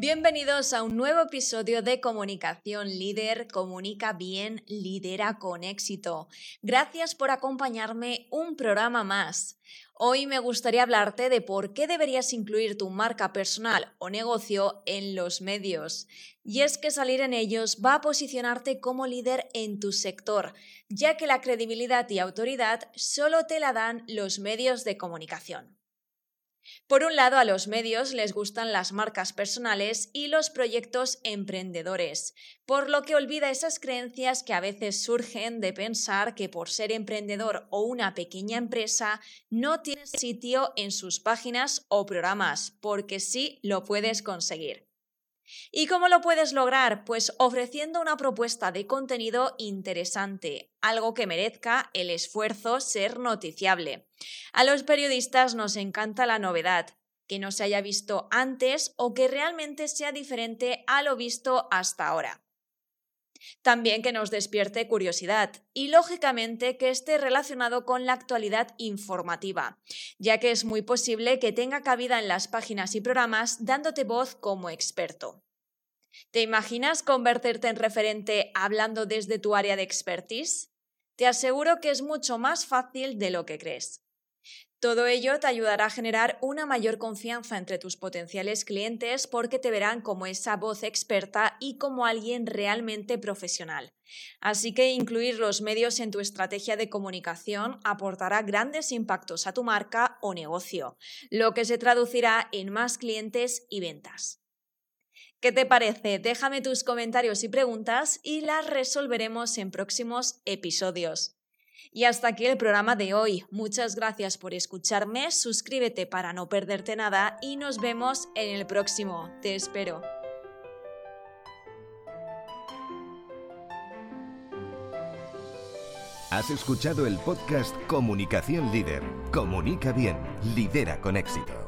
Bienvenidos a un nuevo episodio de Comunicación Líder, Comunica bien, lidera con éxito. Gracias por acompañarme un programa más. Hoy me gustaría hablarte de por qué deberías incluir tu marca personal o negocio en los medios. Y es que salir en ellos va a posicionarte como líder en tu sector, ya que la credibilidad y autoridad solo te la dan los medios de comunicación. Por un lado, a los medios les gustan las marcas personales y los proyectos emprendedores, por lo que olvida esas creencias que a veces surgen de pensar que por ser emprendedor o una pequeña empresa no tienes sitio en sus páginas o programas, porque sí lo puedes conseguir. ¿Y cómo lo puedes lograr? Pues ofreciendo una propuesta de contenido interesante, algo que merezca el esfuerzo ser noticiable. A los periodistas nos encanta la novedad, que no se haya visto antes o que realmente sea diferente a lo visto hasta ahora. También que nos despierte curiosidad y, lógicamente, que esté relacionado con la actualidad informativa, ya que es muy posible que tenga cabida en las páginas y programas dándote voz como experto. ¿Te imaginas convertirte en referente hablando desde tu área de expertise? Te aseguro que es mucho más fácil de lo que crees. Todo ello te ayudará a generar una mayor confianza entre tus potenciales clientes porque te verán como esa voz experta y como alguien realmente profesional. Así que incluir los medios en tu estrategia de comunicación aportará grandes impactos a tu marca o negocio, lo que se traducirá en más clientes y ventas. ¿Qué te parece? Déjame tus comentarios y preguntas y las resolveremos en próximos episodios. Y hasta aquí el programa de hoy. Muchas gracias por escucharme, suscríbete para no perderte nada y nos vemos en el próximo. Te espero. Has escuchado el podcast Comunicación Líder. Comunica bien, lidera con éxito.